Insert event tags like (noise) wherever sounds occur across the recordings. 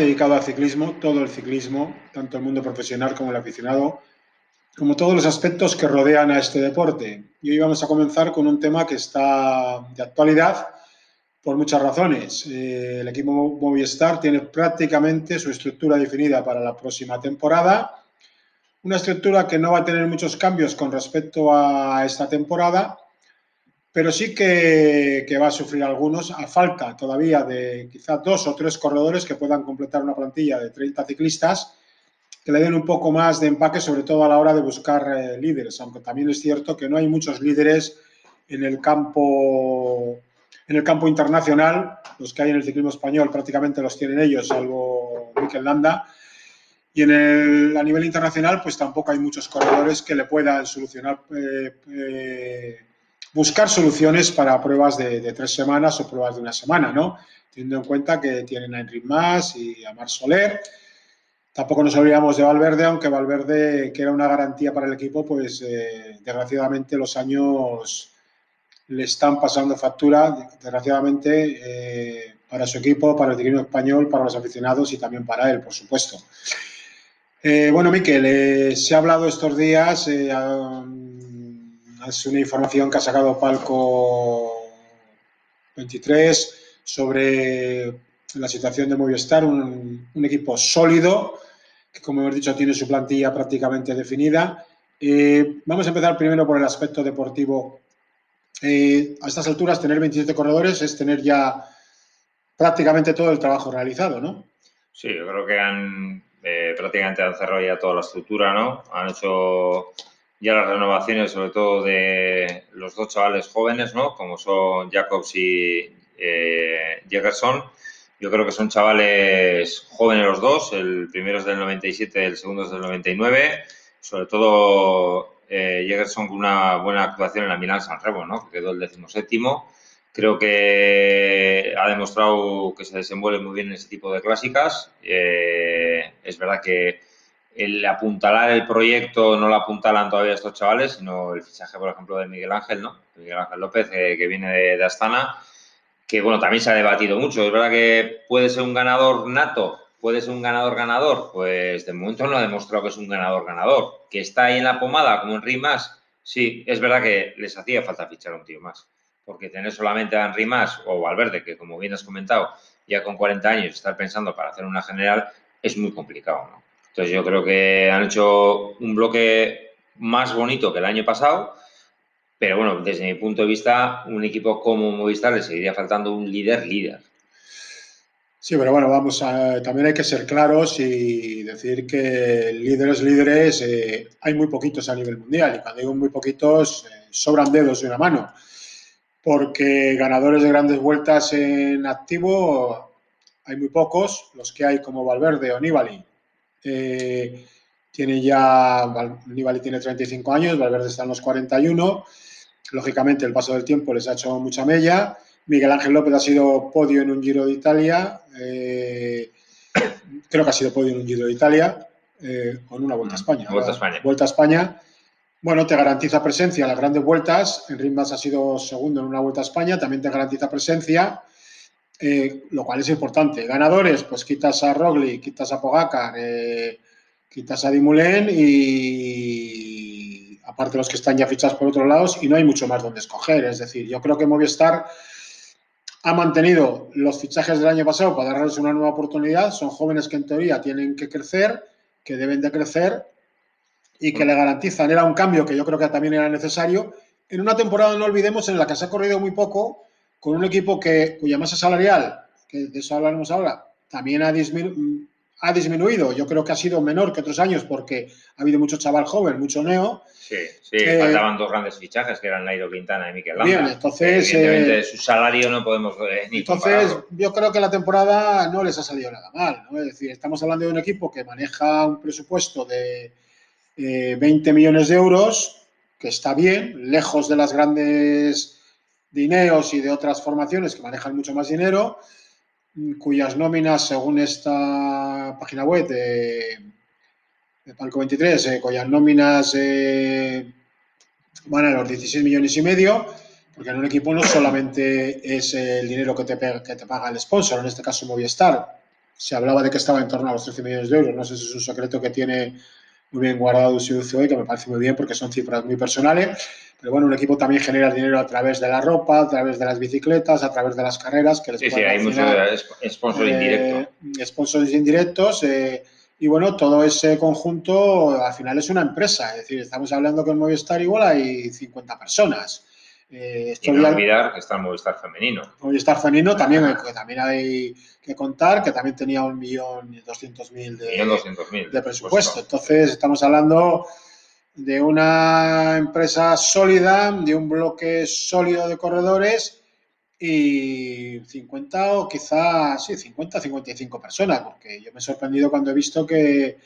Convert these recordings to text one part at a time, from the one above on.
dedicado al ciclismo, todo el ciclismo, tanto el mundo profesional como el aficionado, como todos los aspectos que rodean a este deporte. Y hoy vamos a comenzar con un tema que está de actualidad por muchas razones. Eh, el equipo Movistar tiene prácticamente su estructura definida para la próxima temporada. Una estructura que no va a tener muchos cambios con respecto a esta temporada, pero sí que, va a sufrir algunos a falta todavía de quizás dos o tres corredores que puedan completar una plantilla de 30 ciclistas que le den un poco más de empaque, sobre todo a la hora de buscar eh, líderes, aunque también es cierto que no hay muchos líderes en el campo en el campo internacional, los que hay en el ciclismo español prácticamente los tienen ellos, salvo Mikel Landa. Y en el, a nivel internacional, pues tampoco hay muchos corredores que le puedan solucionar eh, eh, buscar soluciones para pruebas de, tres semanas o pruebas de una semana, ¿no? Teniendo en cuenta que tienen a Enric Mas y a Mar Soler. Tampoco nos olvidamos de Valverde, aunque Valverde, que era una garantía para el equipo, pues eh, desgraciadamente los años le están pasando factura, desgraciadamente, eh, para su equipo, para el equipo español, para los aficionados y también para él, por supuesto. Eh, bueno, Miquel, se ha hablado estos días, es una información que ha sacado Palco 23 sobre la situación de Movistar, un, equipo sólido, que como hemos dicho tiene su plantilla prácticamente definida. Eh, vamos a empezar primero por el aspecto deportivo. Eh, a estas alturas, tener 27 corredores es tener ya prácticamente todo el trabajo realizado, ¿no? Sí, yo creo que han eh, prácticamente han cerrado ya toda la estructura, ¿no? Han hecho ya las renovaciones, sobre todo de los dos chavales jóvenes, ¿no? Como son Jacobs y eh. Yo creo que son chavales jóvenes los dos. El primero es del 97, el segundo es del 99. Sobre todo eh, con una buena actuación en la Milán San Remo, ¿no? Que quedó el decimoséptimo. Creo que ha demostrado que se desenvuelve muy bien en ese tipo de clásicas. Eh, es verdad que el apuntalar el proyecto no lo apuntalan todavía estos chavales, sino el fichaje, por ejemplo, de Miguel Ángel, ¿no? Miguel Ángel López, eh, que viene de, Astana, que, bueno, también se ha debatido mucho. Es verdad que puede ser un ganador nato, puede ser un ganador ganador, pues de momento no ha demostrado que es un ganador ganador. Que está ahí en la pomada, como en Rimas, sí, es verdad que les hacía falta fichar a un tío más. Porque tener solamente a Henry Más o Valverde, que como bien has comentado, ya con 40 años, estar pensando para hacer una general, es muy complicado, ¿no? Entonces yo creo que han hecho un bloque más bonito que el año pasado, pero bueno, desde mi punto de vista, un equipo como Movistar le seguiría faltando un líder líder. Sí, pero bueno, vamos a, también hay que ser claros y decir que líderes líderes eh, hay muy poquitos a nivel mundial y cuando digo muy poquitos eh, sobran dedos de una mano, porque ganadores de grandes vueltas en activo hay muy pocos, los que hay como Valverde o Nibali eh, tiene ya, Nibali tiene 35 años, Valverde está en los 41. Lógicamente, el paso del tiempo les ha hecho mucha mella. Miguel Ángel López ha sido podio en un Giro de Italia. Eh, creo que ha sido podio en un Giro de Italia eh, con una Vuelta a España. Vuelta a España. Vuelta a España. Bueno, te garantiza presencia en las grandes vueltas. En Rimas ha sido segundo en una Vuelta a España. También te garantiza presencia. Eh, lo cual es importante. Ganadores, pues quitas a Rogli, quitas a Pogacar, eh, quitas a Dimulen y aparte los que están ya fichados por otros lados y no hay mucho más donde escoger. Es decir, yo creo que Movistar ha mantenido los fichajes del año pasado para darles una nueva oportunidad. Son jóvenes que en teoría tienen que crecer, que deben de crecer y que le garantizan. Era un cambio que yo creo que también era necesario. En una temporada, no olvidemos, en la que se ha corrido muy poco, con un equipo que, cuya masa salarial, que de eso hablaremos ahora, también ha, ha disminuido. Yo creo que ha sido menor que otros años porque ha habido mucho chaval joven, mucho neo. Sí, sí, eh, faltaban dos grandes fichajes que eran Nairo Quintana y Miquel Landa. Bien, entonces... Evidentemente, eh, su salario no podemos eh, ni Entonces, yo creo que la temporada no les ha salido nada mal. ¿no? Es decir, estamos hablando de un equipo que maneja un presupuesto de 20 millones de euros, que está bien, lejos de las grandes Dineos y de otras formaciones que manejan mucho más dinero, cuyas nóminas, según esta página web de, Palco 23, eh, cuyas nóminas eh, van a los 16 millones y medio, porque en un equipo no solamente es el dinero que te, que te paga el sponsor, en este caso Movistar, se hablaba de que estaba en torno a los 13 millones de euros. No sé si es un secreto que tiene muy bien guardado hoy, que me parece muy bien porque son cifras muy personales. Pero bueno, un equipo también genera dinero a través de la ropa, a través de las bicicletas, a través de las carreras. Que les sí, sí, hay muchos sponsors eh, indirectos. Sponsors indirectos. Eh, y bueno, todo ese conjunto al final es una empresa. Es decir, estamos hablando que en Movistar igual hay 50 personas. Eh, y no olvidar que está el Movistar femenino. Movistar femenino también, que también hay que contar, que también tenía un millón doscientos mil de, presupuesto. Entonces, estamos hablando de una empresa sólida, de un bloque sólido de corredores y 50 o quizás, sí, 50, 55 personas, porque yo me he sorprendido cuando he visto que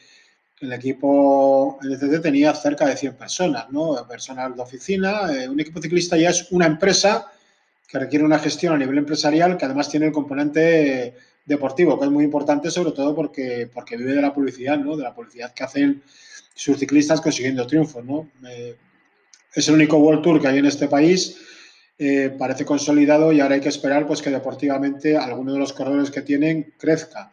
el equipo NCT tenía cerca de 100 personas, ¿no? Personal de oficina. Eh, un equipo ciclista ya es una empresa que requiere una gestión a nivel empresarial que además tiene el componente deportivo, que es muy importante sobre todo porque, porque vive de la publicidad, ¿no? De la publicidad que hacen sus ciclistas consiguiendo triunfos, ¿no? Eh, es el único World Tour que hay en este país. Eh, parece consolidado y ahora hay que esperar pues que deportivamente alguno de los corredores que tienen crezca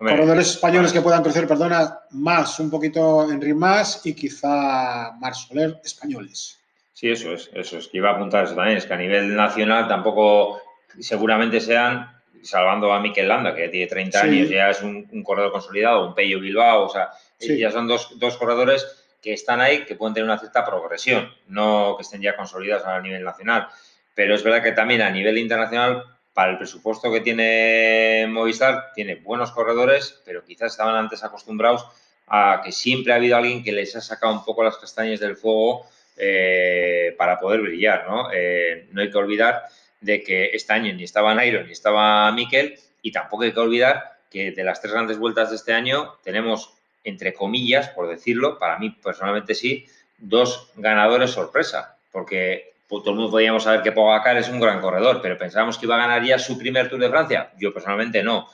corredores españoles que puedan crecer, perdona, más, un poquito Henry más y quizá Mar Soler españoles. Sí, eso es, eso es. Que iba a apuntar eso también, es que a nivel nacional tampoco seguramente sean, salvando a Mikel Landa, que tiene 30 años, ya es un, corredor consolidado, un Pello Bilbao, o sea, ya son dos, dos corredores que están ahí, que pueden tener una cierta progresión, no que estén ya consolidados a nivel nacional. Pero es verdad que también a nivel internacional para el presupuesto que tiene Movistar, tiene buenos corredores, pero quizás estaban antes acostumbrados a que siempre ha habido alguien que les ha sacado un poco las castañas del fuego eh, para poder brillar, ¿no? Eh, no hay que olvidar de que este año ni estaba Nairo ni estaba Mikel y tampoco hay que olvidar que de las tres grandes vueltas de este año tenemos, entre comillas, por decirlo, para mí personalmente sí, dos ganadores sorpresa, porque pues todo el mundo podíamos saber que Pogacar es un gran corredor, pero pensábamos que iba a ganar ya su primer Tour de Francia. Yo personalmente no.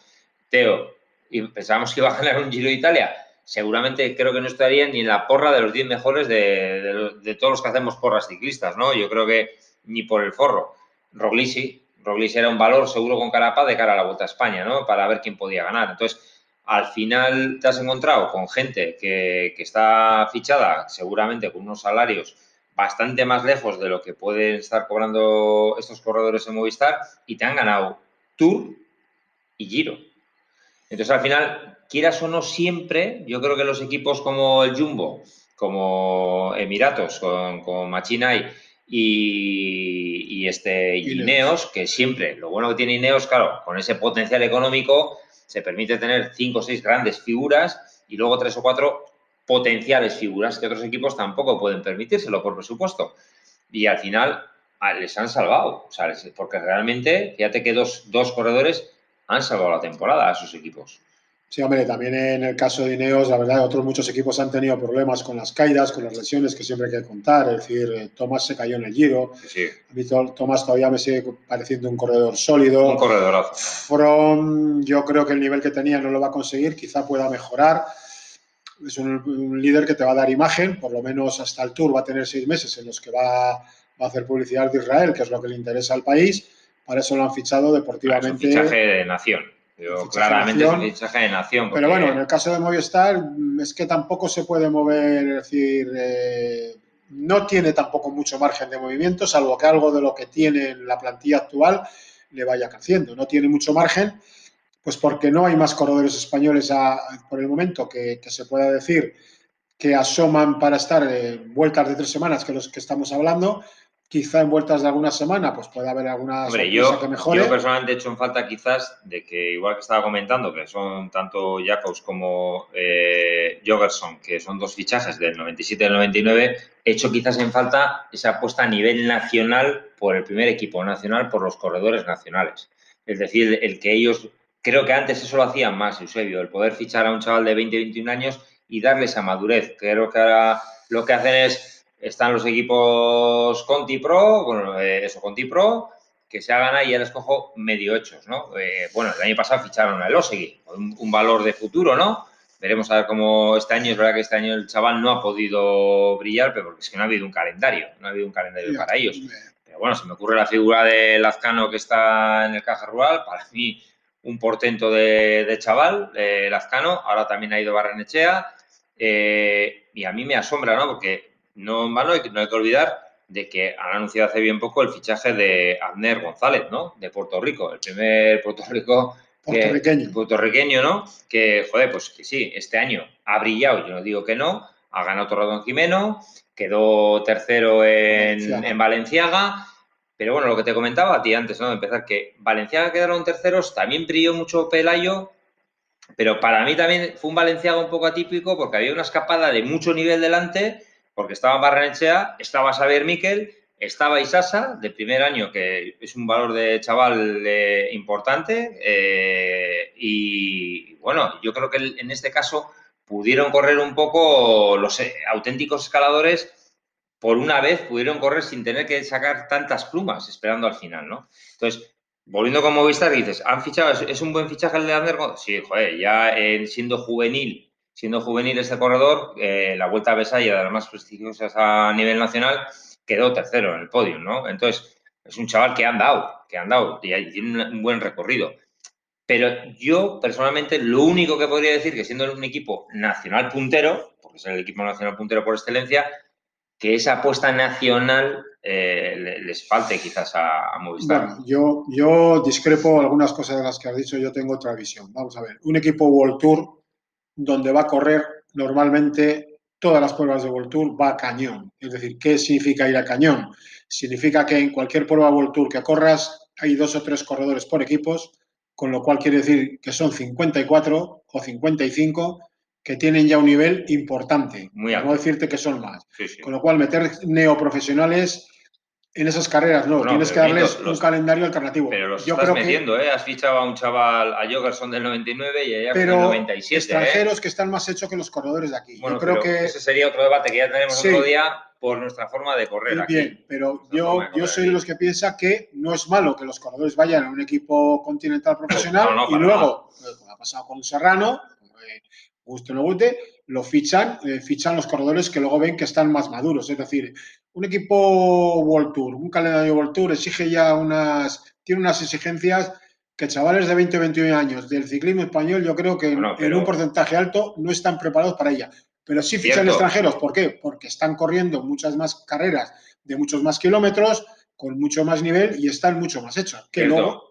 Teo, y pensábamos que iba a ganar un Giro de Italia. Seguramente creo que no estaría ni en la porra de los 10 mejores de, todos los que hacemos porras ciclistas, ¿no? Yo creo que ni por el forro. Roglici, Roglici era un valor seguro con Carapaz de cara a la Vuelta a España, ¿no? Para ver quién podía ganar. Entonces, al final te has encontrado con gente que está fichada seguramente con unos salarios bastante más lejos de lo que pueden estar cobrando estos corredores en Movistar y te han ganado Tour y Giro. Entonces, al final, quieras o no siempre, yo creo que los equipos como el Jumbo, como Emiratos, con, con Machinay y, y, este, Ineos, que siempre, lo bueno que tiene Ineos, claro, con ese potencial económico, se permite tener cinco o seis grandes figuras y luego tres o cuatro potenciales figuras que otros equipos tampoco pueden permitírselo por presupuesto. Y al final les han salvado, porque realmente, fíjate que dos, dos corredores han salvado la temporada a sus equipos. Sí, hombre, también en el caso de Ineos, la verdad, otros muchos equipos han tenido problemas con las caídas, con las lesiones, que siempre hay que contar. Es decir, eh, Tomás se cayó en el Giro. Sí. Tomás todavía me sigue pareciendo un corredor sólido. Un corredorazo. From, yo creo que el nivel que tenía no lo va a conseguir, quizá pueda mejorar es un, líder que te va a dar imagen, por lo menos hasta el Tour va a tener seis meses en los que va, a hacer publicidad de Israel, que es lo que le interesa al país. Para eso lo han fichado deportivamente. Es un fichaje de nación. claramente es un fichaje de nación. Pero bueno, en el caso de Movistar es que tampoco se puede mover, es decir, eh, no tiene tampoco mucho margen de movimiento, salvo que algo de lo que tiene en la plantilla actual le vaya creciendo. No tiene mucho margen pues porque no hay más corredores españoles por el momento que, se pueda decir que asoman para estar en vueltas de tres semanas, que los que estamos hablando. Quizá en vueltas de alguna semana, pues puede haber alguna Hombre, yo, que mejore. Yo personalmente he hecho en falta quizás de que, igual que estaba comentando, que son tanto Jacobs como eh, Jogerson, que son dos fichajes del 97 y del 99, he hecho quizás en falta esa apuesta a nivel nacional por el primer equipo nacional, por los corredores nacionales. Es decir, el que ellos Creo que antes eso lo hacían más, Eusebio, el poder fichar a un chaval de 20, 21 años y darle esa madurez. Creo que ahora lo que hacen es, están los equipos Conti Pro, bueno, eh, eso, Conti Pro, que se hagan ahí, ya les cojo medio hechos, ¿no? Eh, bueno, el año pasado ficharon a Elosegui, un, un valor de futuro, ¿no? Veremos a ver cómo este año, es verdad que este año el chaval no ha podido brillar, pero porque es que no ha habido un calendario, no ha habido un calendario para ellos. Pero bueno, se me ocurre la figura de Lazcano que está en el Caja Rural, para mí un portento de, chaval, eh, Lazcano, ahora también ha ido Barrenechea, eh, y a mí me asombra, ¿no? Porque no, no hay que olvidar de que han anunciado hace bien poco el fichaje de Abner González, ¿no? De Puerto Rico, el primer Puerto Rico puertorriqueño. puertorriqueño, ¿no? Que, joder, pues que sí, este año ha brillado, yo no digo que no, ha ganado Torredón Jimeno, quedó tercero en Valenciaga. Pero bueno, lo que te comentaba a ti antes, ¿no? De empezar, que Valenciaga quedaron terceros, también brilló mucho Pelayo, pero para mí también fue un Valenciaga un poco atípico porque había una escapada de mucho nivel delante porque estaba Barrenechea, estaba Xavier Miquel, estaba Isasa, de primer año, que es un valor de chaval eh, importante, eh, y bueno, yo creo que en este caso pudieron correr un poco los eh, auténticos escaladores, por una vez pudieron correr sin tener que sacar tantas plumas, esperando al final, ¿no? Entonces, volviendo con Movistar, dices, ¿han fichado? ¿Es un buen fichaje el de Ander? Sí, joder, ya siendo juvenil siendo juvenil este corredor, eh, la Vuelta a Besaya, de las más prestigiosas a nivel nacional, quedó tercero en el podio, ¿no? Entonces, es un chaval que ha andado, que ha andado y tiene un buen recorrido. Pero yo, personalmente, lo único que podría decir que siendo un equipo nacional puntero, porque es el equipo nacional puntero por excelencia, que esa apuesta nacional eh, les falte quizás a, Movistar. Yo discrepo algunas cosas de las que has dicho, yo tengo otra visión. Vamos a ver, un equipo World Tour donde va a correr normalmente todas las pruebas de World Tour va a cañón. Es decir, ¿qué significa ir a cañón? Significa que en cualquier prueba World Tour que corras hay dos o tres corredores por equipos, con lo cual quiere decir que son 54 o 55 que tienen ya un nivel importante. Muy alto. No decirte que son más. Con lo cual, meter neoprofesionales en esas carreras no, tienes que darles un calendario alternativo. Pero los Yo estás metiendo, ¿eh? Has fichado a un chaval, a Jogerson del 99 y a del 97. ¿eh? extranjeros que están más hechos que los corredores de aquí. Bueno, yo creo que ese sería otro debate que ya tenemos otro día por nuestra forma de correr. Bien, pero yo, yo soy de los que piensa que no es malo que los corredores vayan a un equipo continental profesional y luego, como ha pasado con Serrano, guste o no guste, lo fichan, eh, fichan los corredores que luego ven que están más maduros. Es decir, un equipo World Tour, un calendario World Tour exige ya unas, tiene unas exigencias que chavales de 20 o 21 años del ciclismo español, yo creo que en un porcentaje alto no están preparados para ella. Pero sí fichan extranjeros. ¿Por qué? Porque están corriendo muchas más carreras de muchos más kilómetros, con mucho más nivel y están mucho más hechos. Que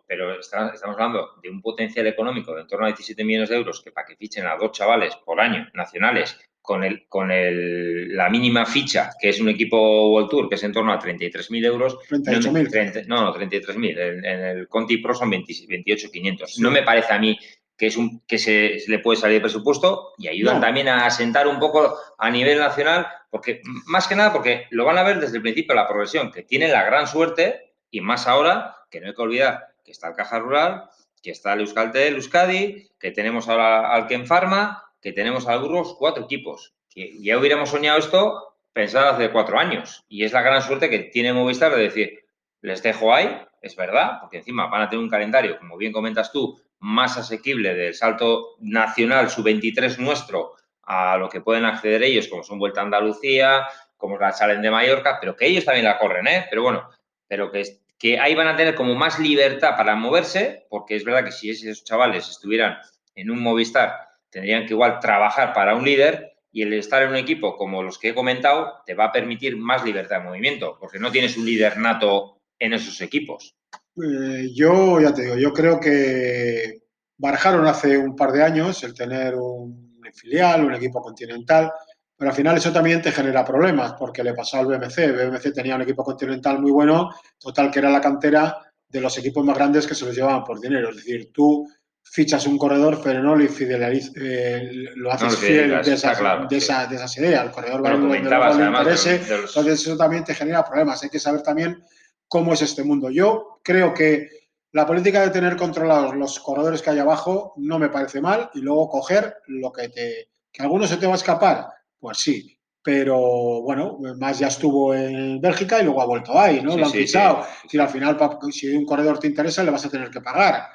pero estamos hablando de un potencial económico de en torno a 17 millones de euros que para que fichen a dos chavales por año nacionales con, el, con el, la mínima ficha, que es un equipo World Tour, que es en torno a 33.000 euros. 38.000. No, no, 33.000. En, en, el Conti Pro son 28.500. No me parece a mí que es un que se, le puede salir de presupuesto y ayudan también a asentar un poco a nivel nacional, porque más que nada porque lo van a ver desde el principio la progresión, que tiene la gran suerte y más ahora, que no hay que olvidar que está el Caja Rural, que está el Euskaltel, Euskadi, que tenemos ahora al Ken Pharma, que tenemos al Burgos, cuatro equipos. Ya hubiéramos soñado esto pensado hace cuatro años. Y es la gran suerte que tiene Movistar de decir, les dejo ahí, es verdad, porque encima van a tener un calendario, como bien comentas tú, más asequible del salto nacional sub-23 nuestro a lo que pueden acceder ellos, como son Vuelta a Andalucía, como la Challenge de Mallorca, pero que ellos también la corren, ¿eh? Pero bueno, pero que, que ahí van a tener como más libertad para moverse, porque es verdad que si esos chavales estuvieran en un Movistar, tendrían que igual trabajar para un líder y el estar en un equipo como los que he comentado te va a permitir más libertad de movimiento, porque no tienes un líder nato en esos equipos. Eh, yo ya te digo, yo creo que barajaron hace un par de años el tener un filial, un equipo continental, pero al final eso también te genera problemas, porque le pasó al BMC. El BMC tenía un equipo continental muy bueno, total que era la cantera de los equipos más grandes que se los llevaban por dinero. Es decir, tú fichas un corredor, pero no le eh, lo haces fiel de, esas, de, esa, de, esas, ideas. El corredor va a le interese. Entonces eso también te genera problemas. Hay que saber también cómo es este mundo. Yo creo que la política de tener controlados los corredores que hay abajo no me parece mal y luego coger lo que te... ¿Que alguno se te va a escapar? Pues sí, pero bueno, más ya estuvo en Bélgica y luego ha vuelto ahí, ¿no? lo han fichado. Si al final, si un corredor te interesa, le vas a tener que pagar.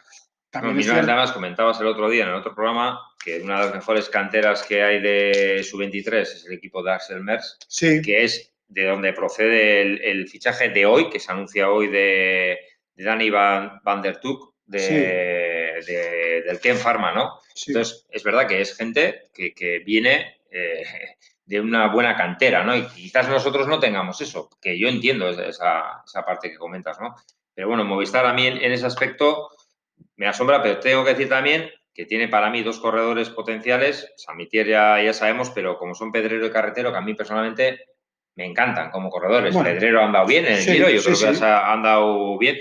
También no, además comentabas el otro día en el otro programa que una de las mejores canteras que hay de su 23 es el equipo de Axel Mers, que es de donde procede el, fichaje de hoy, que se anuncia hoy de, de Danny Van, Van, der Tuk, de, del Ken Pharma, ¿no? Entonces, es verdad que es gente que, viene eh, (laughs) de una buena cantera, ¿no? Y quizás nosotros no tengamos eso, que yo entiendo esa, esa parte que comentas, ¿no? Pero bueno, Movistar a mí en, ese aspecto me asombra, pero tengo que decir también que tiene para mí dos corredores potenciales, Samitier ya, ya sabemos, pero como son Pedrero y Carretero, que a mí personalmente me encantan como corredores. Pedrero ha andado bien en el giro, yo creo que ha andado bien.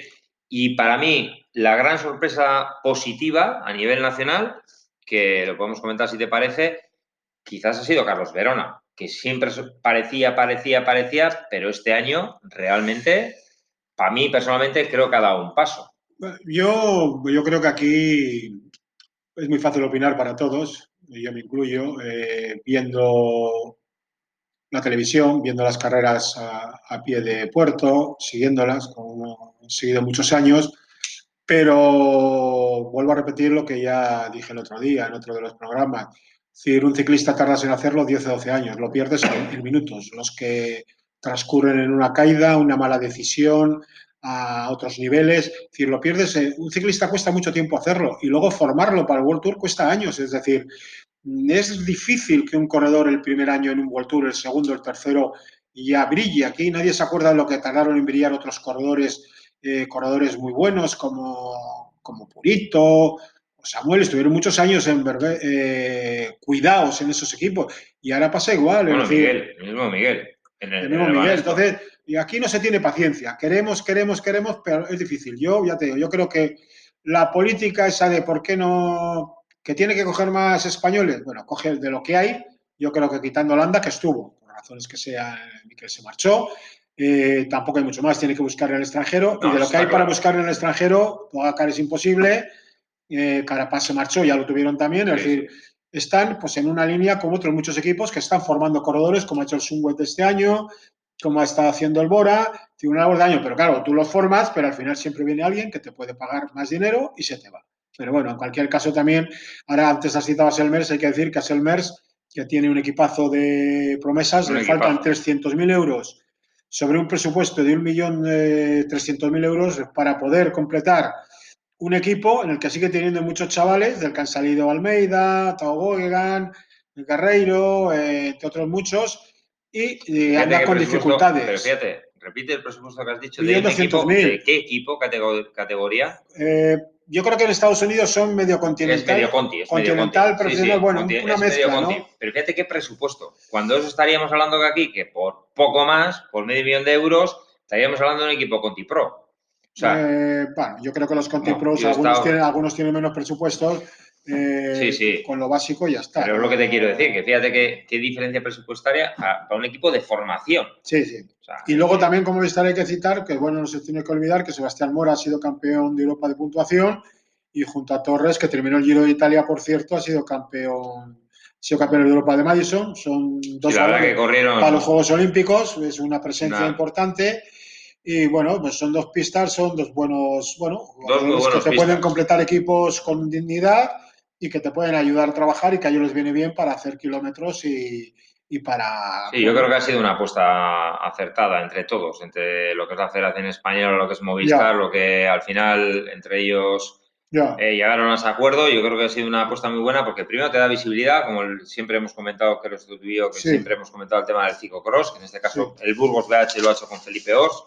Y para mí, la gran sorpresa positiva a nivel nacional, que lo podemos comentar si te parece, quizás ha sido Carlos Verona, que siempre parecía, parecía, parecía, pero este año realmente, para mí personalmente, creo que ha dado un paso. Yo, yo creo que aquí es muy fácil opinar para todos, yo me incluyo, eh, viendo la televisión, viendo las carreras a, pie de puerto, siguiéndolas, como he seguido muchos años, pero vuelvo a repetir lo que ya dije el otro día en otro de los programas. Decir, un ciclista tarda en hacerlo 10 o 12 años, lo pierdes en, minutos, los que transcurren en una caída, una mala decisión, a otros niveles. Es decir, lo pierdes. Un ciclista cuesta mucho tiempo hacerlo y luego formarlo para el World Tour cuesta años. Es decir, es difícil que un corredor el primer año en un World Tour, el segundo, el tercero, ya brille. Aquí nadie se acuerda de lo que tardaron en brillar otros corredores, eh, corredores muy buenos como, como Purito Samuel. Estuvieron muchos años en eh, cuidados en esos equipos y ahora pasa igual. Bueno, Miguel, el mismo Miguel. el, mismo Miguel. Entonces, y aquí no se tiene paciencia. Queremos, queremos, queremos, pero es difícil. Yo ya te digo, yo creo que la política esa de por qué no ¿Que tiene que coger más españoles? Bueno, coge de lo que hay. Yo creo que quitando Holanda, que estuvo, por razones que sea, que se marchó, eh, tampoco hay mucho más. Tiene que buscar en el extranjero. y de lo que hay para buscar en el extranjero, Pogacar es imposible. Eh, Carapaz se marchó, ya lo tuvieron también. Es decir, están pues en una línea como otros muchos equipos que están formando corredores, como ha hecho el Sunweb este año, como ha estado haciendo el Bora, tiene una labor de año, pero claro, tú los formas, pero al final siempre viene alguien que te puede pagar más dinero y se te va. Pero bueno, en cualquier caso también, ahora antes has citado a Selmers, hay que decir que a Selmers, que tiene un equipazo de promesas, le faltan 300.000 euros sobre un presupuesto de 1.300.000 euros para poder completar un equipo en el que sigue teniendo muchos chavales, del que han salido Almeida, Tao Boegan, Guerreiro, eh, entre otros muchos, y anda con dificultades. Pero fíjate, repite el presupuesto que has dicho. ¿De, equipo, ¿de qué equipo, categoría? Eh, yo creo que en Estados Unidos son medio continental. Es medio conti, es continental, pero bueno, una mezcla, ¿no? Pero fíjate qué presupuesto. Cuando eso estaríamos hablando aquí, que por poco más, por medio millón de euros, estaríamos hablando de un equipo Conti Pro. O sea, eh, bueno, yo creo que los Conti Pros, algunos, tienen, algunos tienen menos presupuestos. Eh, con lo básico ya está. Pero es lo que te quiero decir, que fíjate qué, qué diferencia presupuestaria para un equipo de formación. Sí, sí. y luego también, como estar hay que citar, que bueno, no se tiene que olvidar que Sebastián Mora ha sido campeón de Europa de puntuación y junto a Torres, que terminó el Giro de Italia, por cierto, ha sido campeón ha sido campeón de Europa de Madison. Son dos que corrieron... para los Juegos Olímpicos, es una presencia importante. Y bueno, pues son dos pistas, son dos buenos, bueno, que te pueden completar equipos con dignidad y que te pueden ayudar a trabajar y que a ellos les viene bien para hacer kilómetros y, para... Sí, yo creo que ha sido una apuesta acertada entre todos, entre lo que es la Federación Española, lo que es Movistar, lo que al final entre ellos eh, llegaron a ese acuerdo. Yo creo que ha sido una apuesta muy buena porque primero te da visibilidad, como siempre hemos comentado, que, que siempre hemos comentado el tema del ciclocross, que en este caso el Burgos BH lo ha hecho con Felipe Ors.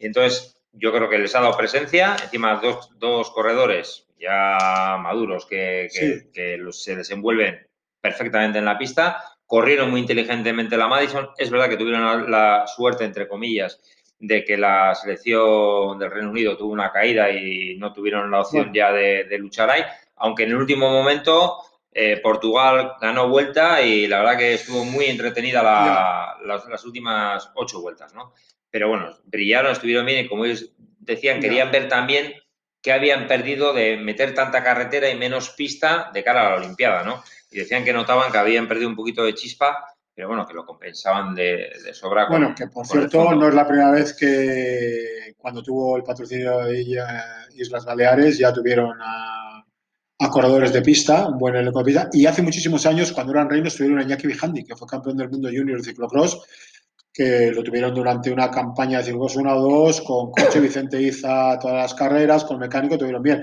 Y entonces yo creo que les ha dado presencia, encima dos, dos corredores ya maduros que, se desenvuelven perfectamente en la pista, corrieron muy inteligentemente la Madison. Es verdad que tuvieron la, suerte, entre comillas, de que la selección del Reino Unido tuvo una caída y no tuvieron la opción ya de, luchar ahí, aunque en el último momento eh, Portugal ganó vuelta y la verdad que estuvo muy entretenida las, últimas ocho vueltas, ¿no? Pero bueno, brillaron, estuvieron bien y como ellos decían, querían ver también que habían perdido de meter tanta carretera y menos pista de cara a la Olimpiada, ¿no? Y decían que notaban que habían perdido un poquito de chispa, pero bueno, que lo compensaban de, sobra. bueno, que por cierto, no es la primera vez que cuando tuvo el patrocinio de Islas Baleares ya tuvieron a, corredores de pista, un buen elenco de pista, y hace muchísimos años, cuando eran reinos, tuvieron a Iñaki Vijandi, que fue campeón del mundo junior de ciclocross, que lo tuvieron durante una campaña de Circos 1 o 2, con coche (coughs) Vicente Iza todas las carreras, con mecánico, tuvieron bien.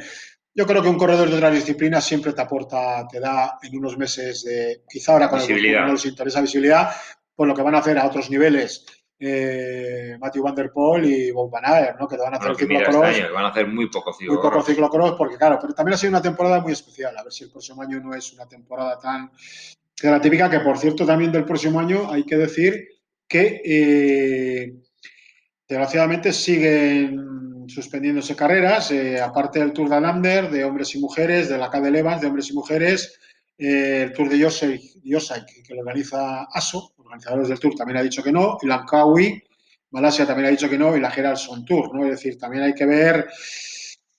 yo creo que un corredor de otras disciplinas siempre te aporta, te da en unos meses de, quizá ahora con el no les interesa visibilidad, por lo que van a hacer a otros niveles eh, Matthew Van Der Poel y Bob Van Aert, ¿no? que van a hacer bueno, ciclocross. Este van a hacer muy poco ciclocross. Muy poco ciclocross, porque claro, pero también ha sido una temporada muy especial. A ver si el próximo año no es una temporada tan de la típica, que por cierto también del próximo año hay que decir que eh, desgraciadamente siguen suspendiéndose carreras, eh, aparte del Tour de Lander, de hombres y mujeres, de la K de Levans, de hombres y mujeres, eh, el Tour de Yosai, que lo organiza ASO, organizadores del Tour, también ha dicho que no, y Langkawi, Malasia también ha dicho que no, y la Geraldson Tour, ¿no? Es decir, también hay que ver,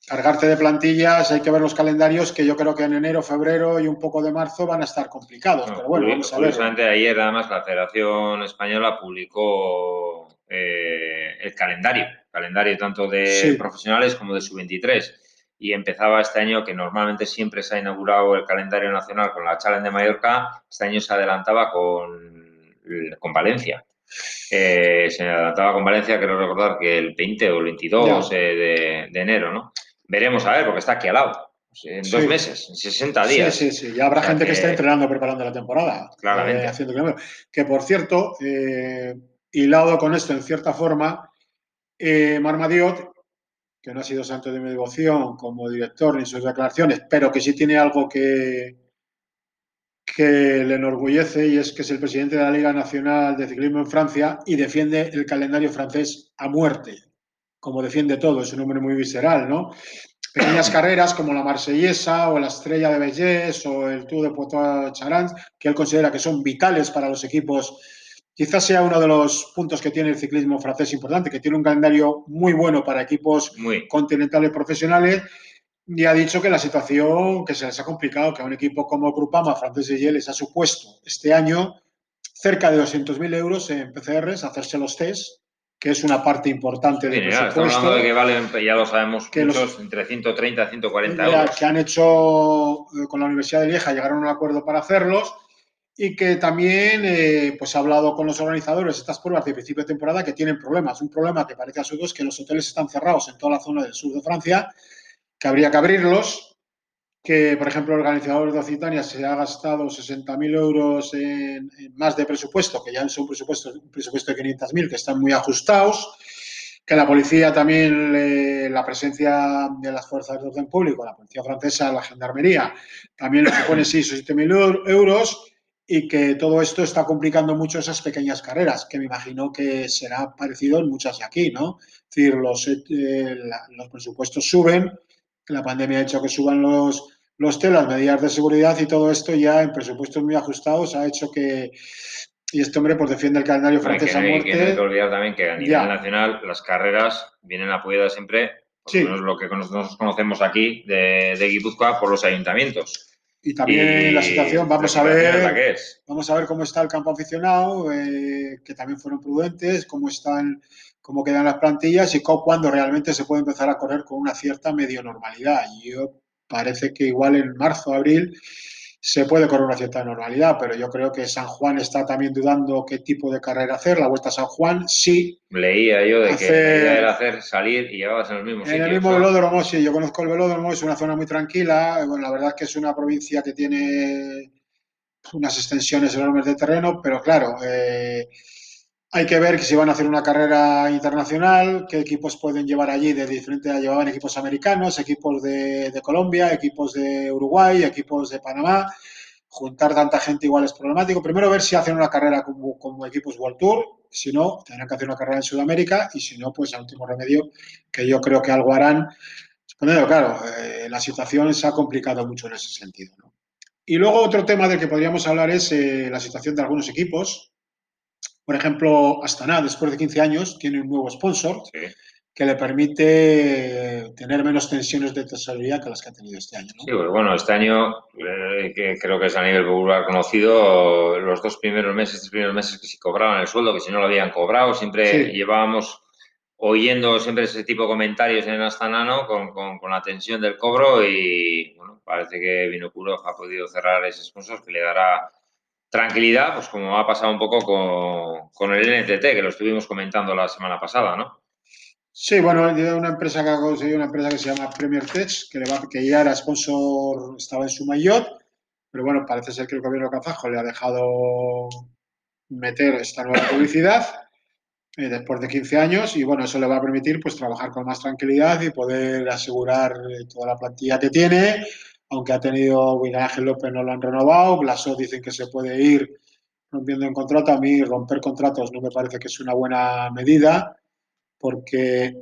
cargarte de plantillas, hay que ver los calendarios que yo creo que en enero, febrero y un poco de marzo van a estar complicados, pero bueno, vamos a ver. ayer, además, la Federación Española publicó eh, el calendario, calendario tanto de profesionales como de sub-23 y empezaba este año, que normalmente siempre se ha inaugurado el calendario nacional con la Challenge de Mallorca, este año se adelantaba con, con Valencia. Eh, se adelantaba con Valencia, quiero recordar que el 20 o el 22 de, enero, ¿no? Veremos a ver, porque está aquí al lado. En dos meses, en 60 días. Sí, sí, sí. Ya habrá gente que, está entrenando, preparando la temporada. Claramente. Eh, haciendo que por cierto, eh, hilado con esto en cierta forma, eh, Marmadiot que no ha sido santo de mi devoción como director ni sus declaraciones, pero que sí tiene algo que, que le enorgullece y es que es el presidente de la Liga Nacional de Ciclismo en Francia y defiende el calendario francés a muerte, como defiende todo, es un hombre muy visceral, ¿no? Pequeñas carreras como la Marsellesa o la Estrella de Bellés o el Tour de Poitou-Charentes, que él considera que son vitales para los equipos quizás sea uno de los puntos que tiene el ciclismo francés importante, que tiene un calendario muy bueno para equipos continentales profesionales y ha dicho que la situación que se les ha complicado, que a un equipo como Grupama, francés y les ha supuesto este año cerca de 200.000 euros en PCRs, hacerse los test, que es una parte importante del presupuesto. Estamos hablando de que valen, ya lo sabemos, que muchos, entre 130 y 140 euros. Que han hecho eh, con la Universidad de Lieja, llegaron a un acuerdo para hacerlos y que también eh, pues ha hablado con los organizadores de estas pruebas de principio de temporada que tienen problemas. Un problema que parece a su es que los hoteles están cerrados en toda la zona del sur de Francia, que habría que abrirlos, que por ejemplo el organizador de Occitania se ha gastado 60.000 euros en, más de presupuesto, que ya es un presupuesto, un presupuesto de 500.000 que están muy ajustados, que la policía también, la presencia de las fuerzas de orden público, la policía francesa, la gendarmería, también le supone 6 o 7.000 euros y que todo esto está complicando mucho esas pequeñas carreras, que me imagino que será parecido en muchas de aquí, ¿no? Es decir, los, eh, los presupuestos suben, la pandemia ha hecho que suban los, los telas, medidas de seguridad y todo esto ya en presupuestos muy ajustados ha hecho que... Y este hombre pues defiende el calendario francés a muerte. hay que olvidar también que a nivel nacional las carreras vienen apoyadas siempre, sí. no es lo que nosotros conocemos aquí de, de Guipúzcoa, por los ayuntamientos. Y también la situación, vamos a ver, vamos a ver cómo está el campo aficionado, eh, que también fueron prudentes, cómo están, cómo quedan las plantillas y cuándo realmente se puede empezar a correr con una cierta medio normalidad. Y yo parece que igual en marzo, abril se puede correr una cierta normalidad, pero yo creo que San Juan está también dudando qué tipo de carrera hacer. La Vuelta a San Juan sí. Leía yo de que era hacer salir y llevabas en el mismo sitio. En el mismo velódromo, sí. Yo conozco el velódromo, es una zona muy tranquila. Bueno, la verdad es que es una provincia que tiene unas extensiones enormes de terreno, pero claro, eh, hay que ver si van a hacer una carrera internacional, qué equipos pueden llevar allí de diferentes, llevaban equipos americanos, equipos de, Colombia, equipos de Uruguay, equipos de Panamá. Juntar tanta gente igual es problemático. Primero ver si hacen una carrera como, equipos World Tour, si no, tendrán que hacer una carrera en Sudamérica y si no, pues al último remedio, que yo creo que algo harán. claro, eh, la situación se ha complicado mucho en ese sentido. Y luego otro tema del que podríamos hablar es eh, la situación de algunos equipos. Por ejemplo, Astana, después de 15 años, tiene un nuevo sponsor que le permite tener menos tensiones de tesorería que las que ha tenido este año. Sí, pues bueno, este año, eh, que creo que es a nivel popular conocido, los dos primeros meses, tres primeros meses que se cobraban el sueldo, que si no lo habían cobrado, siempre llevábamos oyendo siempre ese tipo de comentarios en Astana, ¿no? Con, con, la tensión del cobro y, bueno, parece que Vinocuro ha podido cerrar ese sponsor que le dará tranquilidad, pues como ha pasado un poco con, el NTT, que lo estuvimos comentando la semana pasada, ¿no? Sí, bueno, una empresa que ha conseguido una empresa que se llama Premier Tech, que, le va, que ya era sponsor, estaba en su mayor, pero bueno, parece ser que el gobierno kazajo le ha dejado meter esta nueva publicidad eh, después de 15 años y bueno, eso le va a permitir pues trabajar con más tranquilidad y poder asegurar eh, toda la plantilla que tiene, aunque ha tenido Miguel Ángel López no lo han renovado, Blasó dicen que se puede ir rompiendo un contrato, a mí romper contratos no me parece que es una buena medida porque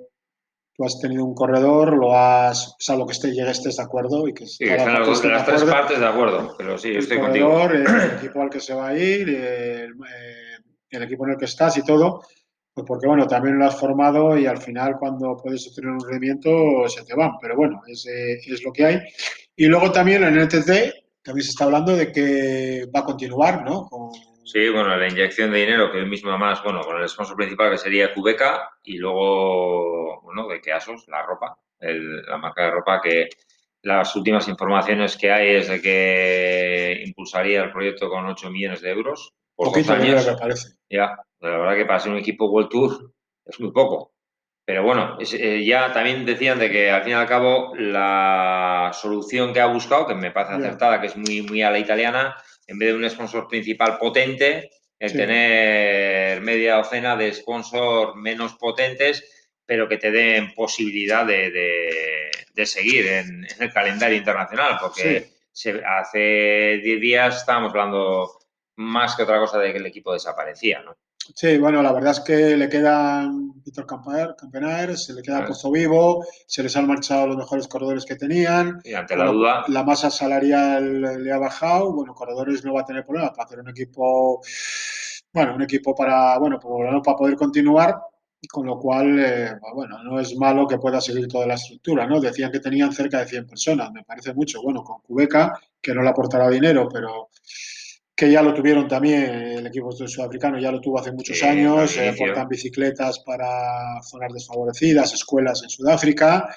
tú has tenido un corredor, lo has, salvo que esté, llegue estés de acuerdo y que sí, están las, las tres partes de acuerdo, pero sí, estoy corredor, contigo. El equipo al que se va a ir, el, eh, el, equipo en el que estás y todo, pues porque bueno, también lo has formado y al final cuando puedes obtener un rendimiento se te van, pero bueno, es, eh, es lo que hay. Y luego también en el NTT también se está hablando de que va a continuar, ¿no? Sí, bueno, la inyección de dinero, que es mismo más, bueno, con el sponsor principal que sería Cubeca y luego, bueno, de Keasos, la ropa, la marca de ropa que las últimas informaciones que hay es de que impulsaría el proyecto con 8 millones de euros por Poquito dos años. Ya, la verdad que para ser un equipo World Tour es muy poco. Pero bueno, eh, ya también decían de que al fin y al cabo la solución que ha buscado, que me parece acertada, que es muy, muy a la italiana, en vez de un sponsor principal potente, el tener media docena de sponsors menos potentes, pero que te den posibilidad de, seguir en, el calendario internacional, porque hace 10 días estábamos hablando más que otra cosa de que el equipo desaparecía, ¿no? Sí, bueno, la verdad es que le quedan Víctor Campenaer, se le queda Pozo Vivo, se les han marchado los mejores corredores que tenían. Y ante la duda. La masa salarial le ha bajado. Bueno, corredores no va a tener problema para hacer un equipo, bueno, un equipo para, bueno, para poder continuar. Con lo cual, eh, bueno, no es malo que pueda seguir toda la estructura, ¿no? Decían que tenían cerca de 100 personas, me parece mucho. Bueno, con Cubeca, que no le aportará dinero, pero que ya lo tuvieron también, el equipo sudafricano ya lo tuvo hace muchos años, eh, portan bicicletas para zonas desfavorecidas, escuelas en Sudáfrica,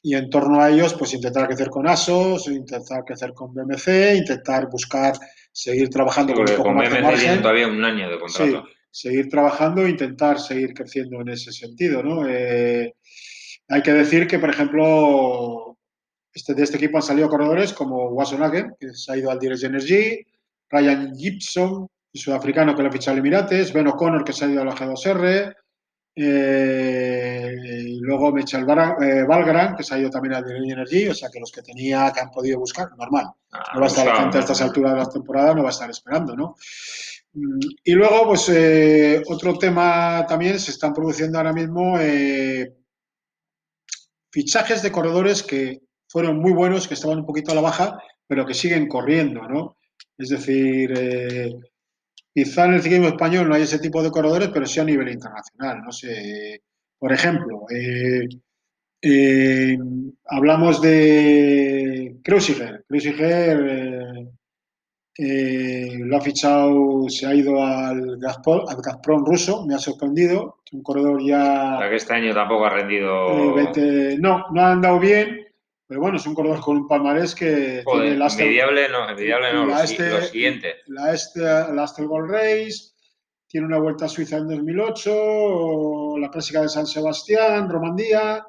y en torno a ellos, pues intentar crecer con ASOS, intentar crecer con BMC, intentar buscar seguir trabajando con un poco más BMC todavía un año de contrato. seguir trabajando e intentar seguir creciendo en ese sentido, ¿no? Eh, hay que decir que, por ejemplo, este, de este equipo han salido corredores como Wassonagen, que se ha ido al Direct Energy, Ryan Gibson, sudafricano que lo ha fichado Emirates, Ben O'Connor que se ha ido a la G2R, eh, y luego Michel eh, Valgran, que se ha ido también a Direct Energy, o sea que los que tenía, que han podido buscar, normal. Ah, no va a estar la gente a estas alturas de la temporada, no va a estar esperando, ¿no? Mm, y luego, pues eh, otro tema también, se están produciendo ahora mismo fichajes de corredores que fueron muy buenos, que estaban un poquito a la baja, pero que siguen corriendo, ¿no? Es decir, eh, quizá en el ciclismo español no hay ese tipo de corredores, pero sí a nivel internacional. No sé, por ejemplo, eh, eh, hablamos de Kreuziger. Kreuziger lo ha fichado, se ha ido al Gazprom, al Gazprom ruso, me ha sorprendido. Un corredor ya. que este año tampoco ha rendido. no, no ha andado bien. Pero bueno, es un corredor con un palmarés que tiene el Astel, envidiable no, envidiable no, lo, este, siguiente. La, este, la Astel Gold Race, tiene una vuelta a Suiza en 2008, la clásica de San Sebastián, Romandía,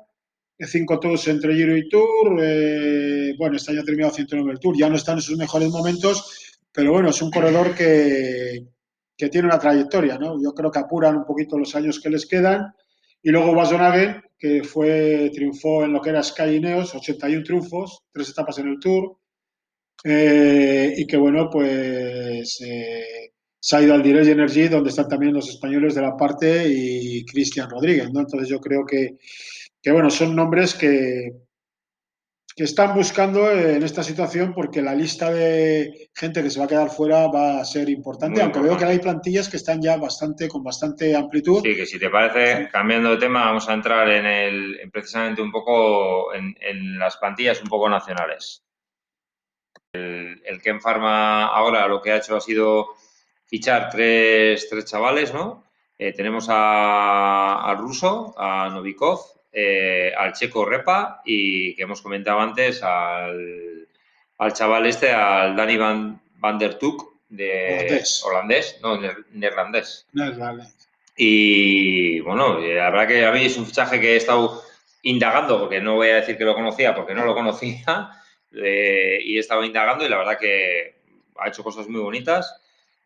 cinco tours entre Giro y Tour. Eh, bueno, este año ha terminado 109 el Tour, ya no están en sus mejores momentos, pero bueno, es un corredor que, que tiene una trayectoria, ¿no? Yo creo que apuran un poquito los años que les quedan. Y luego Wasonagen, que fue, triunfó en lo que era Sky Ineos, 81 triunfos, tres etapas en el Tour, eh, y que bueno, pues eh, se ha ido al Direct Energy, donde están también los españoles de la parte y Cristian Rodríguez, ¿no? Entonces yo creo que, que bueno, son nombres que, que están buscando en esta situación porque la lista de gente que se va a quedar fuera va a ser importante, aunque veo que hay plantillas que están ya bastante con bastante amplitud. Sí, que si te parece, cambiando de tema, vamos a entrar en el precisamente un poco en, las plantillas un poco nacionales. El, el Ken Pharma ahora lo que ha hecho ha sido fichar tres, tres chavales, ¿no? Eh, tenemos al ruso, a Novikov, eh, al checo Repa y que hemos comentado antes al, al chaval este, al Danny Van, Van der Tuk, de holandés, no, neerlandés. Y bueno, la verdad que a mí es un fichaje que he estado indagando, porque no voy a decir que lo conocía, porque no lo conocía, (laughs) eh, y he estado indagando y la verdad que ha hecho cosas muy bonitas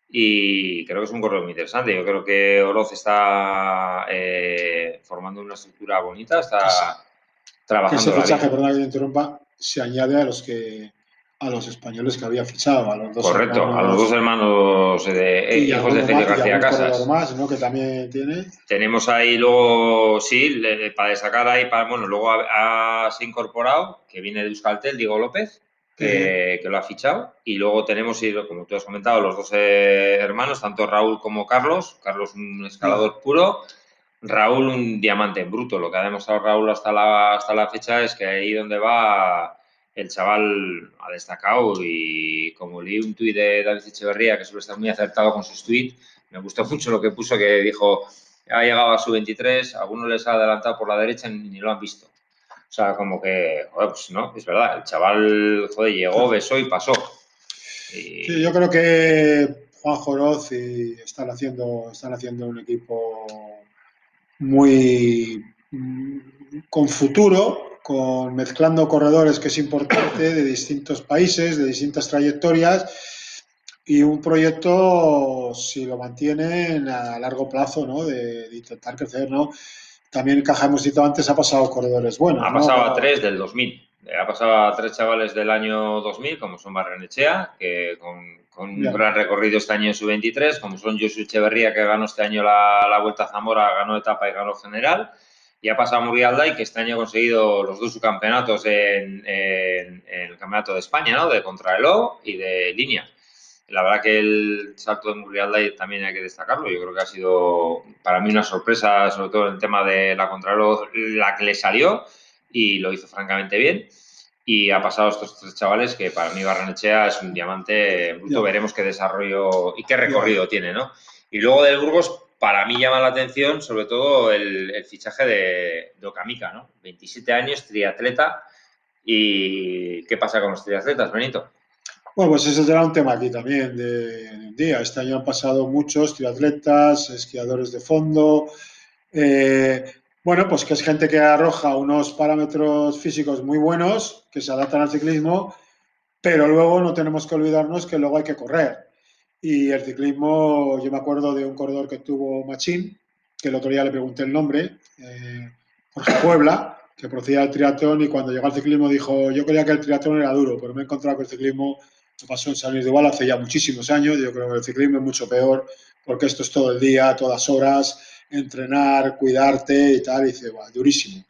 y creo que es un correo muy interesante. Yo creo que Oroz está eh, formando una estructura bonita, está trabajando. Ese fichaje, perdón que interrumpa, se añade a los que a los españoles que había fichado, a los dos Correcto, a los dos hermanos de, eh, hijos de Félix García Casas. Más, ¿no? Que también tiene. Tenemos ahí luego, sí, para destacar ahí, para, bueno, luego ha, se incorporado, que viene de Euskaltel, Diego López, que, lo ha fichado. Y luego tenemos, como tú has comentado, los dos eh, hermanos, tanto Raúl como Carlos. Carlos un escalador puro, Raúl un diamante en bruto. Lo que ha demostrado Raúl hasta la, hasta la fecha es que ahí donde va el chaval ha destacado y como leí un tuit de David Echeverría, que suele estar muy acertado con sus tweets, me gustó mucho lo que puso, que dijo, ha llegado a su 23, algunos les ha adelantado por la derecha y ni lo han visto. O sea, como que, joder, pues no, es verdad, el chaval, joder, llegó, besó y pasó. Sí, yo creo que Juan Joroz y están haciendo, están haciendo un equipo muy con futuro, con mezclando corredores que es importante de distintos países, de distintas trayectorias y un proyecto, si lo mantienen a largo plazo, ¿no? de, intentar crecer, ¿no? También Caja, hemos dicho antes, ha pasado corredores buenos. Ha pasado a tres del 2000. Ha pasado a tres chavales del año 2000, como son Barrenechea, que con, un gran recorrido este año en su 23, como son Josu Echeverría, que ganó este año la, la Vuelta a Zamora, ganó etapa y ganó general y ha pasado Murialda y que este año ha conseguido los dos subcampeonatos en, el Campeonato de España, ¿no? De contrarreloj y de línea. La verdad que el salto de Murialda también hay que destacarlo. Yo creo que ha sido para mí una sorpresa, sobre todo en el tema de la contrarreloj, la que le salió y lo hizo francamente bien. Y ha pasado estos tres chavales que para mí Barranechea es un diamante bruto. Veremos qué desarrollo y qué recorrido tiene, ¿no? Y luego del Burgos, para mí llama la atención sobre todo el, fichaje de, de, Okamika, ¿no? 27 años, triatleta. ¿Y qué pasa con los triatletas, Benito? Bueno, pues ese será un tema aquí también de, un día. Este año han pasado muchos triatletas, esquiadores de fondo. Eh, bueno, pues que es gente que arroja unos parámetros físicos muy buenos, que se adaptan al ciclismo, pero luego no tenemos que olvidarnos que luego hay que correr. Y el ciclismo, yo me acuerdo de un corredor que tuvo Machín, que el otro día le pregunté el nombre, eh, Jorge Puebla, que procedía del triatlón y cuando llegó al ciclismo dijo, yo creía que el triatlón era duro, pero me he encontrado que el ciclismo pasó en San Luis de Igual hace ya muchísimos años, yo creo que el ciclismo es mucho peor, porque esto es todo el día, todas horas, entrenar, cuidarte y tal, y dice, va, durísimo.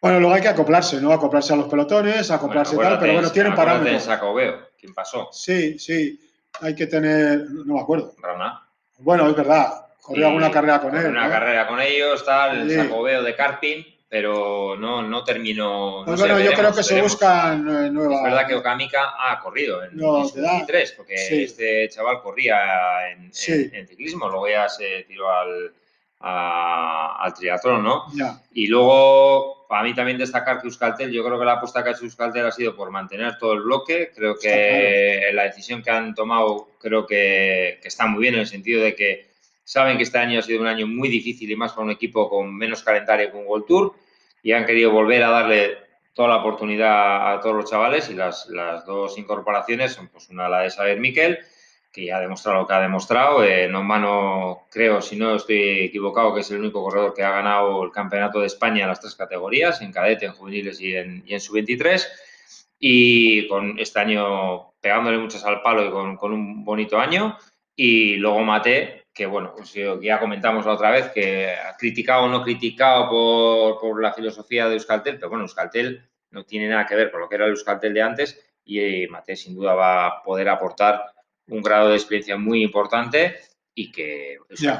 Bueno, luego hay que acoplarse, ¿no? Acoplarse a los pelotones, acoplarse y tal, pero bueno, tienen parámetros. ¿quién pasó? Sí, sí hay que tener, no me acuerdo. Rana. Bueno, es verdad, corrió alguna carrera con él. Una carrera con ellos, tal, el sacobeo de karting, pero no, no terminó. Pues bueno, yo creo que se buscan nuevas. Es verdad que Okamika ha corrido en no, 2023, porque este chaval corría en, ciclismo, luego ya se tiró al, al triatlón, ¿no? Y luego para mí también destacar que Euskaltel, yo creo que la apuesta que ha hecho Euskaltel ha sido por mantener todo el bloque. Creo que la decisión que han tomado creo que, está muy bien en el sentido de que saben que este año ha sido un año muy difícil y más para un equipo con menos calendario un World Tour y han querido volver a darle toda la oportunidad a todos los chavales y las, las dos incorporaciones son pues una la de Saber Miquel que ya ha demostrado lo que ha demostrado. Eh, no mano, creo, si no estoy equivocado, que es el único corredor que ha ganado el campeonato de España en las tres categorías, en cadete, en juveniles y en, y en sub-23. Y con este año pegándole muchas al palo y con, con, un bonito año. Y luego Mate, que bueno, pues ya comentamos la otra vez, que ha criticado o no criticado por, por la filosofía de Euskaltel, pero bueno, Euskaltel no tiene nada que ver con lo que era el Euskaltel de antes y Mate sin duda va a poder aportar un grado de experiencia muy importante y que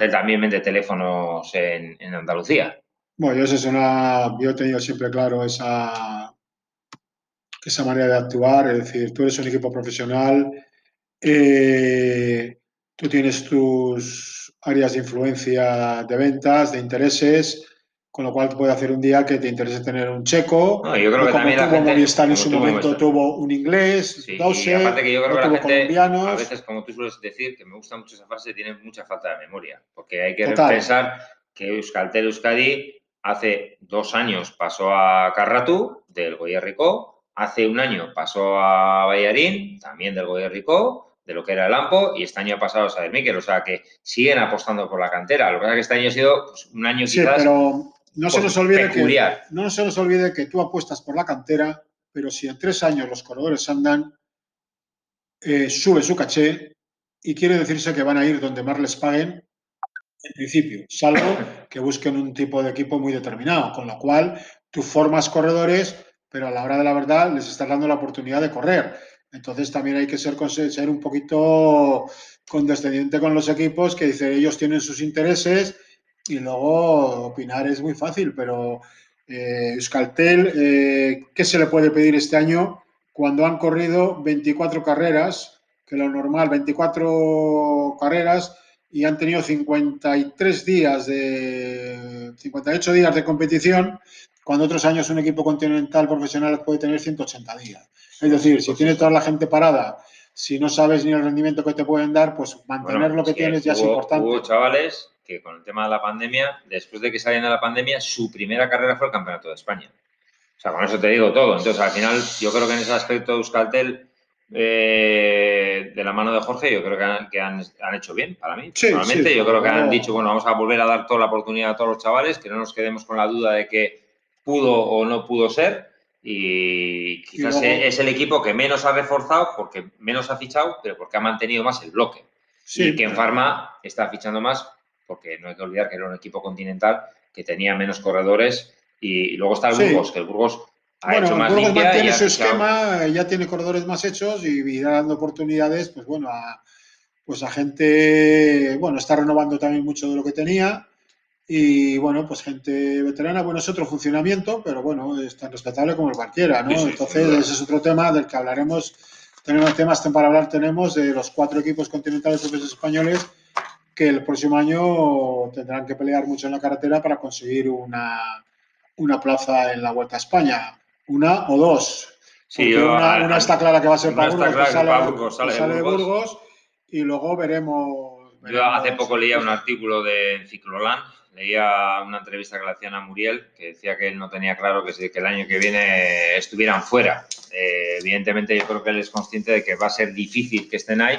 también vende teléfonos en, Andalucía. Bueno, eso es una. Yo he tenido siempre claro esa, esa manera de actuar, es decir, tú eres un equipo profesional, eh, tú tienes tus áreas de influencia de ventas, de intereses, con lo cual puede hacer un día que te interese tener un checo. No, yo creo que como también tuvo gente- Movistar en como su tuvo momento Movistar. tuvo un inglés, Sí, y aparte que yo creo que la gente, colombianos. a veces, como tú sueles decir, que me gusta mucho esa frase, tiene mucha falta de memoria. Porque hay que Total. pensar que Euskaltel Euskadi hace dos años pasó a Carratu, del Goyerricó, hace un año pasó a Ballarín, también del Goyerricó, de lo que era el AMPO, y este año ha pasado a Sadermiquel. O sea que siguen apostando por la cantera. Lo que pasa es que este año ha sido pues, un año Sí, quizás pero no se pues, nos olvide que peculiar. no se nos olvide que tú apuestas por la cantera, pero si en tres años los corredores andan, eh, sube su caché y quiere decirse que van a ir donde más les paguen en principio, salvo (laughs) que busquen un tipo de equipo muy determinado, con lo cual tú formas corredores, pero a la hora de la verdad les estás dando la oportunidad de correr. Entonces también hay que ser, ser un poquito condescendiente con los equipos que dicen ellos tienen sus intereses y luego opinar es muy fácil, pero eh, Euskaltel, eh, ¿qué se le puede pedir este año cuando han corrido 24 carreras, que lo normal, 24 carreras, y han tenido 53 días de 58 días de competición, cuando otros años un equipo continental profesional puede tener 180 días. Es decir, si tienes toda la gente parada, si no sabes ni el rendimiento que te pueden dar, pues mantener Bueno, lo que es que tienes ya es importante. Hubo chavales que con el tema de la pandemia, después de que salían de la pandemia, su primera carrera fue el Campeonato de España. O sea, con eso te digo todo. Entonces, al final, yo creo que en ese aspecto Euskaltel, eh, de la mano de Jorge, yo creo que han, que han, han hecho bien para mí. Sí, Personalmente, sí, yo creo que han dicho, bueno, vamos a volver a dar toda la oportunidad a todos los chavales, que no nos quedemos con la duda de que pudo o no pudo ser. Y quizás luego- es el equipo que menos ha reforzado, porque menos ha fichado, pero porque ha mantenido más el bloque. Sí, Y que en Pharma está fichando más, porque no hay que olvidar que era un equipo continental que tenía menos corredores. Y, y luego está el Sí. Burgos, que el Burgos ha bueno, hecho más Burgos limpia y mantiene ha su fichado- esquema, ya tiene corredores más hechos y dando oportunidades, pues bueno, a, pues a gente, bueno, está renovando también mucho de lo que tenía y bueno, pues gente veterana, bueno, es otro funcionamiento, pero bueno, es tan respetable como el cualquiera, ¿no? Sí, sí, Entonces, ese es otro tema del que hablaremos. Tenemos temas para hablar, tenemos de los cuatro equipos continentales profesionales españoles que el próximo año tendrán que pelear mucho en la carretera para conseguir una, una plaza en la Vuelta a España. Una o dos. Sí, yo, una, está clara que va a ser para Burgos, que sale, Burgos, sale de sale de Burgos. Burgos, y luego veremos. Yo hace poco leía un artículo de Ciclolán, leía una entrevista que le hacían a Muriel, que decía que él no tenía claro que, que el año que viene estuvieran fuera. Eh, evidentemente yo creo que él es consciente de que va a ser difícil que estén ahí,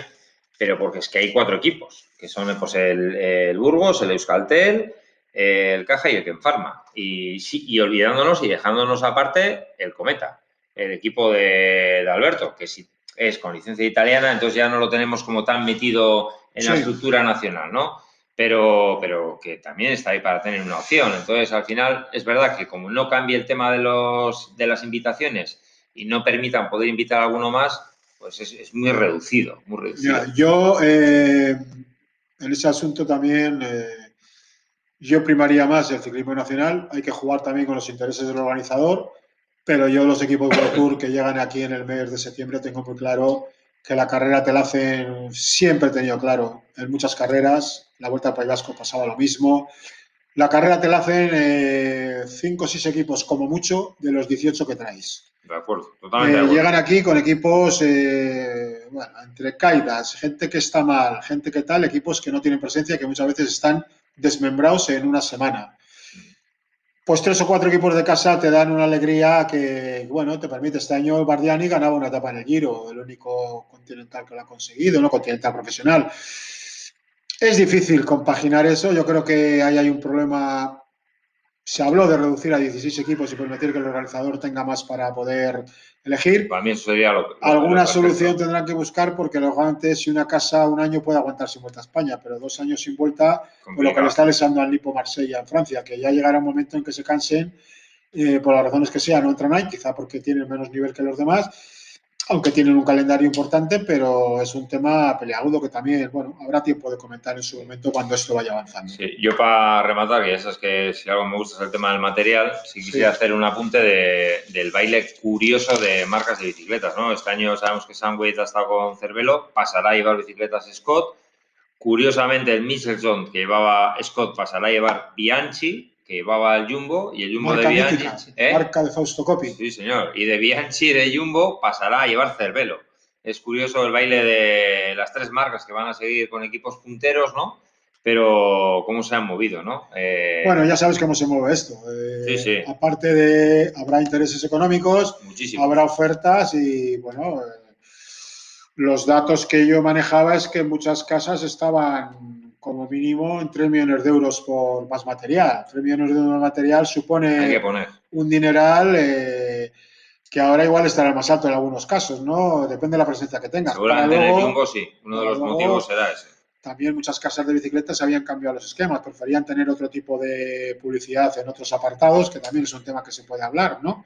pero porque es que hay cuatro equipos, que son pues, el, el Burgos, el Euskaltel, el Caja y el Kenfarma. Y, sí, y olvidándonos y dejándonos aparte el Cometa, el equipo de, de Alberto, que si es con licencia italiana, entonces ya no lo tenemos como tan metido en la estructura nacional, ¿no? Pero, pero que también está ahí para tener una opción. Entonces, al final, es verdad que como no cambie el tema de, los, de las invitaciones y no permitan poder invitar a alguno más, pues es, es muy reducido, muy reducido. Ya, yo eh, en ese asunto también eh, yo primaría más el ciclismo nacional. Hay que jugar también con los intereses del organizador, pero yo los equipos World Tour que llegan aquí en el mes de septiembre tengo muy claro que la carrera te la hacen, siempre he tenido claro, en muchas carreras, la Vuelta al País Vasco pasaba lo mismo. La carrera te la hacen 5 o 6 equipos como mucho de los 18 que traéis. De acuerdo, totalmente Eh, de acuerdo. llegan aquí con equipos, eh, bueno, entre caídas, gente que está mal, gente que tal, equipos que no tienen presencia, que muchas veces están desmembrados en una semana. Pues tres o cuatro equipos de casa te dan una alegría que, bueno, te permite. Este año Bardiani ganaba una etapa en el Giro, el único continental que lo ha conseguido, no continental profesional. Es difícil compaginar eso. Yo creo que ahí hay un problema. Se habló de reducir a 16 equipos y permitir que el organizador tenga más para poder elegir. Para mí eso sería lo, lo- Alguna lo solución tendrán que buscar porque lógicamente si una casa un año puede aguantar sin vuelta a España, pero dos años sin vuelta, con lo que Complicado. le está lesando al Nipo Marsella en Francia, que ya llegará un momento en que se cansen, eh, por las razones que sean, no entran ahí, quizá porque tienen menos nivel que los demás, aunque tienen un calendario importante, pero es un tema peleagudo que también, bueno, habrá tiempo de comentar en su momento cuando esto vaya avanzando. Sí, yo para rematar, que ya sabes que si algo me gusta es el tema del material, si quisiera Sí. hacer un apunte de- del baile curioso de marcas de bicicletas, ¿no? Este año sabemos que Sunweight ha estado con Cervelo, pasará a llevar bicicletas Scott. Curiosamente, el Michelson que llevaba Scott pasará a llevar Bianchi, que llevaba el Jumbo y el Jumbo Marca de Bianchi. mítica, ¿eh? marca de Fausto Coppi. Sí, señor. Y de Bianchi de Jumbo pasará a llevar Cervelo. Es curioso el baile de las tres marcas que van a seguir con equipos punteros, ¿no? Pero cómo se han movido, ¿no? Eh, Bueno, ya sabes cómo se mueve esto. Eh, Sí, sí. Aparte de, habrá intereses económicos, muchísimo. habrá ofertas y, bueno, los datos que yo manejaba es que muchas casas estaban como mínimo en 3 millones de euros por más material. 3 millones de euros de material supone un dineral eh, que ahora igual estará más alto en algunos casos, ¿no? Depende de la presencia que tengas. Seguramente Para en el luego- Jumbo sí. Uno de los luego- motivos será ese. también muchas casas de bicicletas habían cambiado los esquemas, preferían tener otro tipo de publicidad en otros apartados, que también es un tema que se puede hablar, ¿no?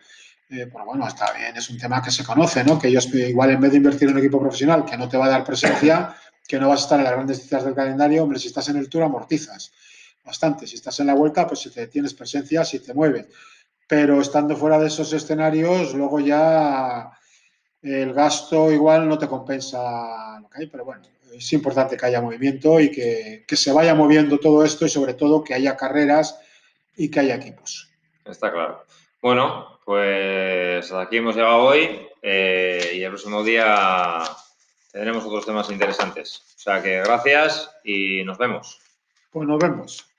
Eh, pero bueno, está bien, es un tema que se conoce, ¿no? Que ellos igual en vez de invertir en un equipo profesional que no te va a dar presencia, que no vas a estar en las grandes citas del calendario, hombre, si estás en el Tour amortizas bastante, si estás en la vuelta, pues si te tienes presencia, si te mueves. Pero estando fuera de esos escenarios, luego ya el gasto igual no te compensa lo que hay, pero bueno, es importante que haya movimiento y que, que se vaya moviendo todo esto y sobre todo que haya carreras y que haya equipos. Está claro. Bueno, pues aquí hemos llegado hoy eh, y el próximo día tendremos otros temas interesantes. O sea que gracias y nos vemos. Pues nos vemos.